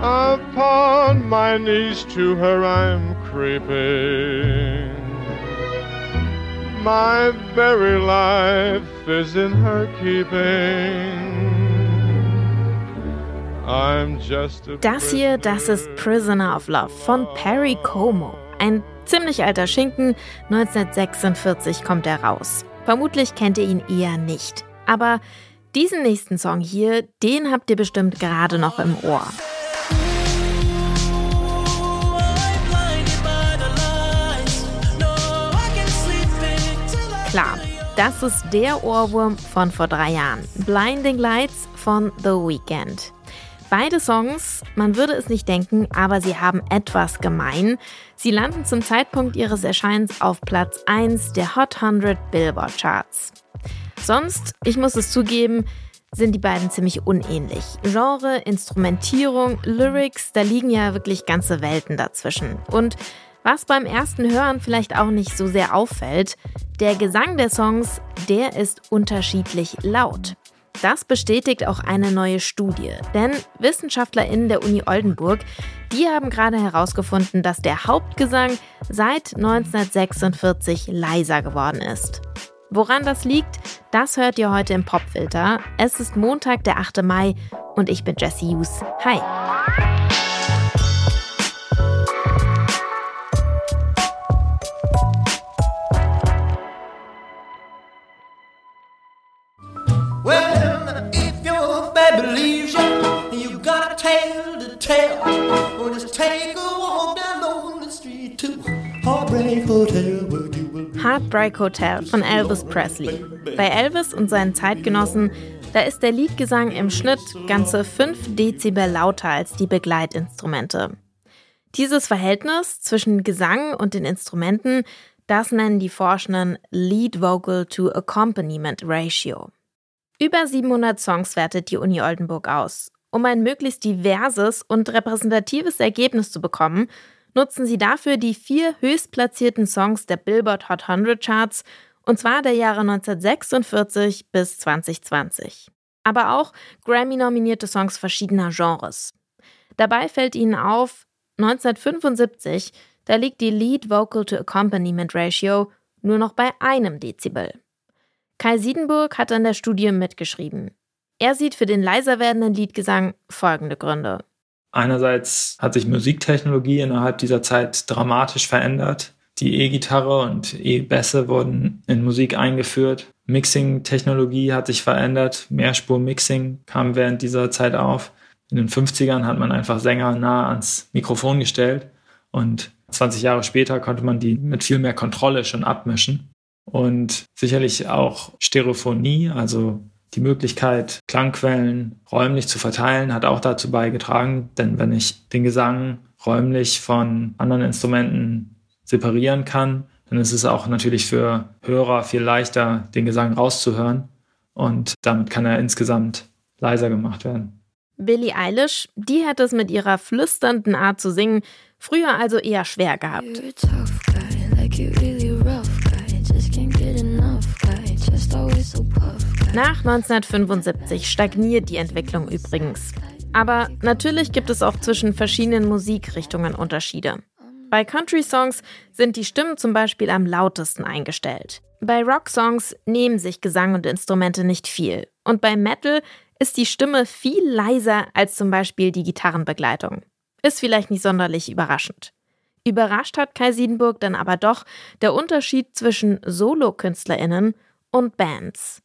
Upon my knees to her I'm creeping. My very life is in her keeping. Das hier, das ist Prisoner of Love von Perry Como. Ein ziemlich alter Schinken, 1946 kommt er raus. Vermutlich kennt ihr ihn eher nicht. Aber diesen nächsten Song hier, den habt ihr bestimmt gerade noch im Ohr. Das ist der Ohrwurm von vor drei Jahren. Blinding Lights von The Weeknd. Beide Songs, man würde es nicht denken, aber sie haben etwas gemein. Sie landen zum Zeitpunkt ihres Erscheinens auf Platz 1 der Hot 100 Billboard Charts. Sonst, ich muss es zugeben, sind die beiden ziemlich unähnlich. Genre, Instrumentierung, Lyrics, da liegen ja wirklich ganze Welten dazwischen. Und was beim ersten Hören vielleicht auch nicht so sehr auffällt, der Gesang der Songs, der ist unterschiedlich laut. Das bestätigt auch eine neue Studie, denn WissenschaftlerInnen der Uni Oldenburg, die haben gerade herausgefunden, dass der Hauptgesang seit 1946 leiser geworden ist. Woran das liegt, das hört ihr heute im Popfilter. Es ist Montag, der 8. Mai und ich bin Jessie Hughes. Hi! Tale to tell. Or just take a walk down lonely street to Heartbreak Hotel, you. Heartbreak Hotel von Elvis Presley. Bei Elvis und seinen Zeitgenossen, da ist der Liedgesang im Schnitt ganze 5 Dezibel lauter als die Begleitinstrumente. Dieses Verhältnis zwischen Gesang und den Instrumenten, das nennen die Forschenden Lead Vocal to Accompaniment Ratio. Über 700 Songs wertet die Uni Oldenburg aus um ein möglichst diverses und repräsentatives Ergebnis zu bekommen, nutzen sie dafür die vier höchstplatzierten Songs der Billboard Hot 100 Charts, und zwar der Jahre 1946 bis 2020. Aber auch Grammy-nominierte Songs verschiedener Genres. Dabei fällt ihnen auf, 1975, da liegt die Lead Vocal to Accompaniment Ratio nur noch bei einem Dezibel. Kai Siedenburg hat an der Studie mitgeschrieben. Er sieht für den leiser werdenden Liedgesang folgende Gründe. Einerseits hat sich Musiktechnologie innerhalb dieser Zeit dramatisch verändert. Die E-Gitarre und E-Bässe wurden in Musik eingeführt. Mixing-Technologie hat sich verändert. Mehrspur-Mixing kam während dieser Zeit auf. In den 50ern hat man einfach Sänger nah ans Mikrofon gestellt und 20 Jahre später konnte man die mit viel mehr Kontrolle schon abmischen. Und sicherlich auch Stereophonie, also die Möglichkeit, Klangquellen räumlich zu verteilen, hat auch dazu beigetragen, denn wenn ich den Gesang räumlich von anderen Instrumenten separieren kann, dann ist es auch natürlich für Hörer viel leichter, den Gesang rauszuhören und damit kann er insgesamt leiser gemacht werden. Billie Eilish, die hat es mit ihrer flüsternden Art zu singen früher also eher schwer gehabt. Nach 1975 stagniert die Entwicklung übrigens. Aber natürlich gibt es auch zwischen verschiedenen Musikrichtungen Unterschiede. Bei Country-Songs sind die Stimmen zum Beispiel am lautesten eingestellt. Bei Rock-Songs nehmen sich Gesang und Instrumente nicht viel. Und bei Metal ist die Stimme viel leiser als zum Beispiel die Gitarrenbegleitung. Ist vielleicht nicht sonderlich überraschend. Überrascht hat Kai Siedenburg dann aber doch der Unterschied zwischen Solo-KünstlerInnen und Bands.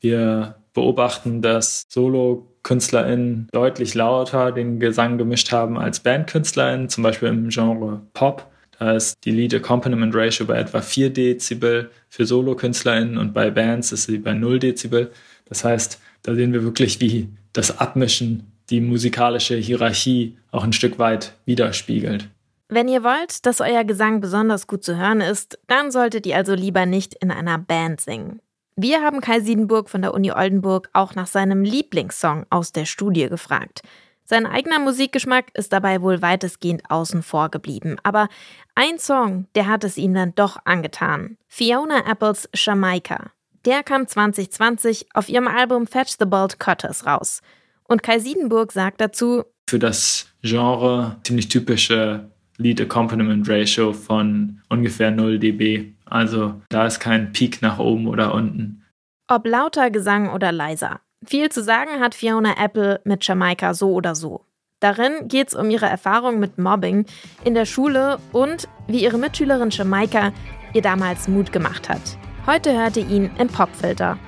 Wir beobachten, dass Solo-KünstlerInnen deutlich lauter den Gesang gemischt haben als BandkünstlerInnen, zum Beispiel im Genre Pop. Da ist die Lead Accompaniment Ratio bei etwa 4 Dezibel für Solo-KünstlerInnen und bei Bands ist sie bei 0 Dezibel. Das heißt, da sehen wir wirklich, wie das Abmischen die musikalische Hierarchie auch ein Stück weit widerspiegelt. Wenn ihr wollt, dass euer Gesang besonders gut zu hören ist, dann solltet ihr also lieber nicht in einer Band singen. Wir haben Kai Siedenburg von der Uni Oldenburg auch nach seinem Lieblingssong aus der Studie gefragt. Sein eigener Musikgeschmack ist dabei wohl weitestgehend außen vor geblieben, aber ein Song, der hat es ihm dann doch angetan. Fiona Apples Jamaica. Der kam 2020 auf ihrem Album Fetch the Bolt Cutters raus. Und Kai Siedenburg sagt dazu, für das Genre ziemlich typische Lead Accompaniment Ratio von ungefähr 0 dB. Also da ist kein Peak nach oben oder unten. Ob lauter Gesang oder leiser. Viel zu sagen hat Fiona Apple mit Jamaika so oder so. Darin geht es um ihre Erfahrung mit Mobbing in der Schule und wie ihre Mitschülerin Jamaika ihr damals Mut gemacht hat. Heute hörte ihn im Popfilter.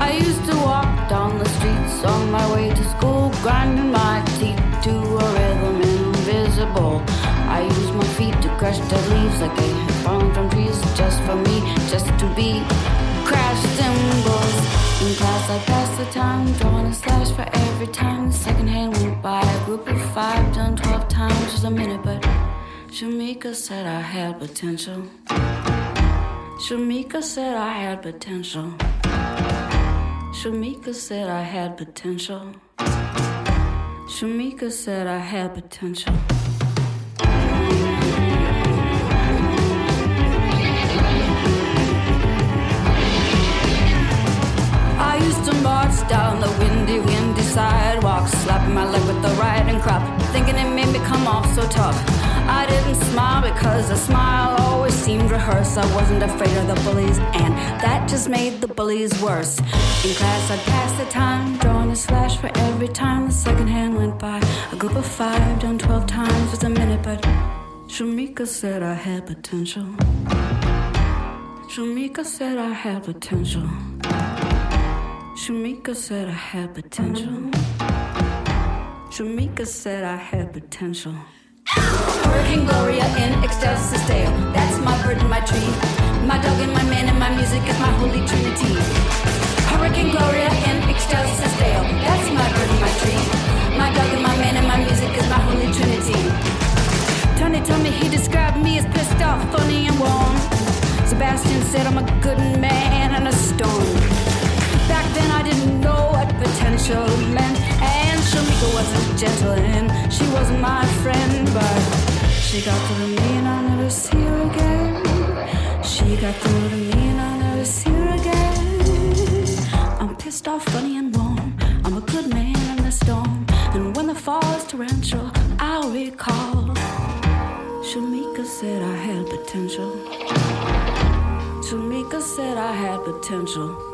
I used to walk down the streets on my way to school, grinding my dead leaves like they had fallen from trees just for me, just to be crash cymbals. In class, I passed the time, drawing a slash for every time. The second hand went by. A group of five, done 12 times, just a minute, but Shamika said I had potential. Shamika said I had potential. Shamika said I had potential. Shamika said I had potential. Down the windy, windy sidewalk, slapping my leg with the riding crop, thinking it made me come off so tough. I didn't smile because a smile always seemed rehearsed. I wasn't afraid of the bullies, and that just made the bullies worse. In class, I'd pass the time, drawing a slash for every time the second hand went by. A group of five, done 12 times was a minute, but Shamika said I had potential. Shamika said I had potential. Shamika said I had potential. Shamika said I had potential. Hurricane Gloria in ecstasy stale. That's my bird and my tree. My dog and my man and my music is my holy trinity. Meant. And Shamika wasn't gentle and she wasn't my friend, but she got through to me and I'll never see her again. She got through to me and I'll never see her again. I'm pissed off, funny and warm. I'm a good man in the storm. And when the fall is torrential, I'll recall. Shamika said I had potential. Shamika said I had potential.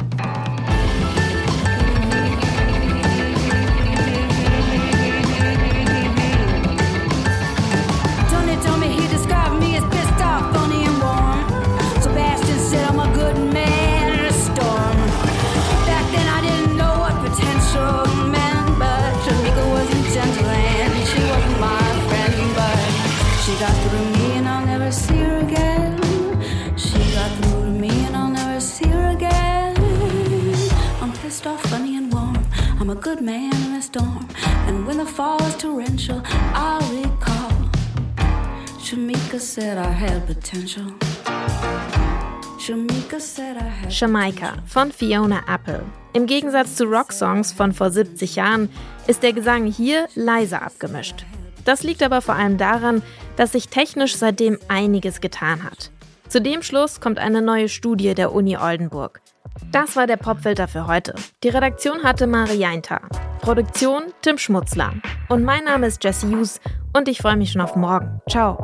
I'm a good man in a storm, and when the fall is torrential, I'll recall. Shamika said I had potential. Jamaika von Fiona Apple. Im Gegensatz zu Rocksongs von vor 70 Jahren ist der Gesang hier leiser abgemischt. Das liegt aber vor allem daran, dass sich technisch seitdem einiges getan hat. Zu dem Schluss kommt eine neue Studie der Uni Oldenburg. Das war der Popfilter für heute. Die Redaktion hatte Marianta. Produktion Tim Schmutzler. Und mein Name ist Jesse Hughes und ich freue mich schon auf morgen. Ciao.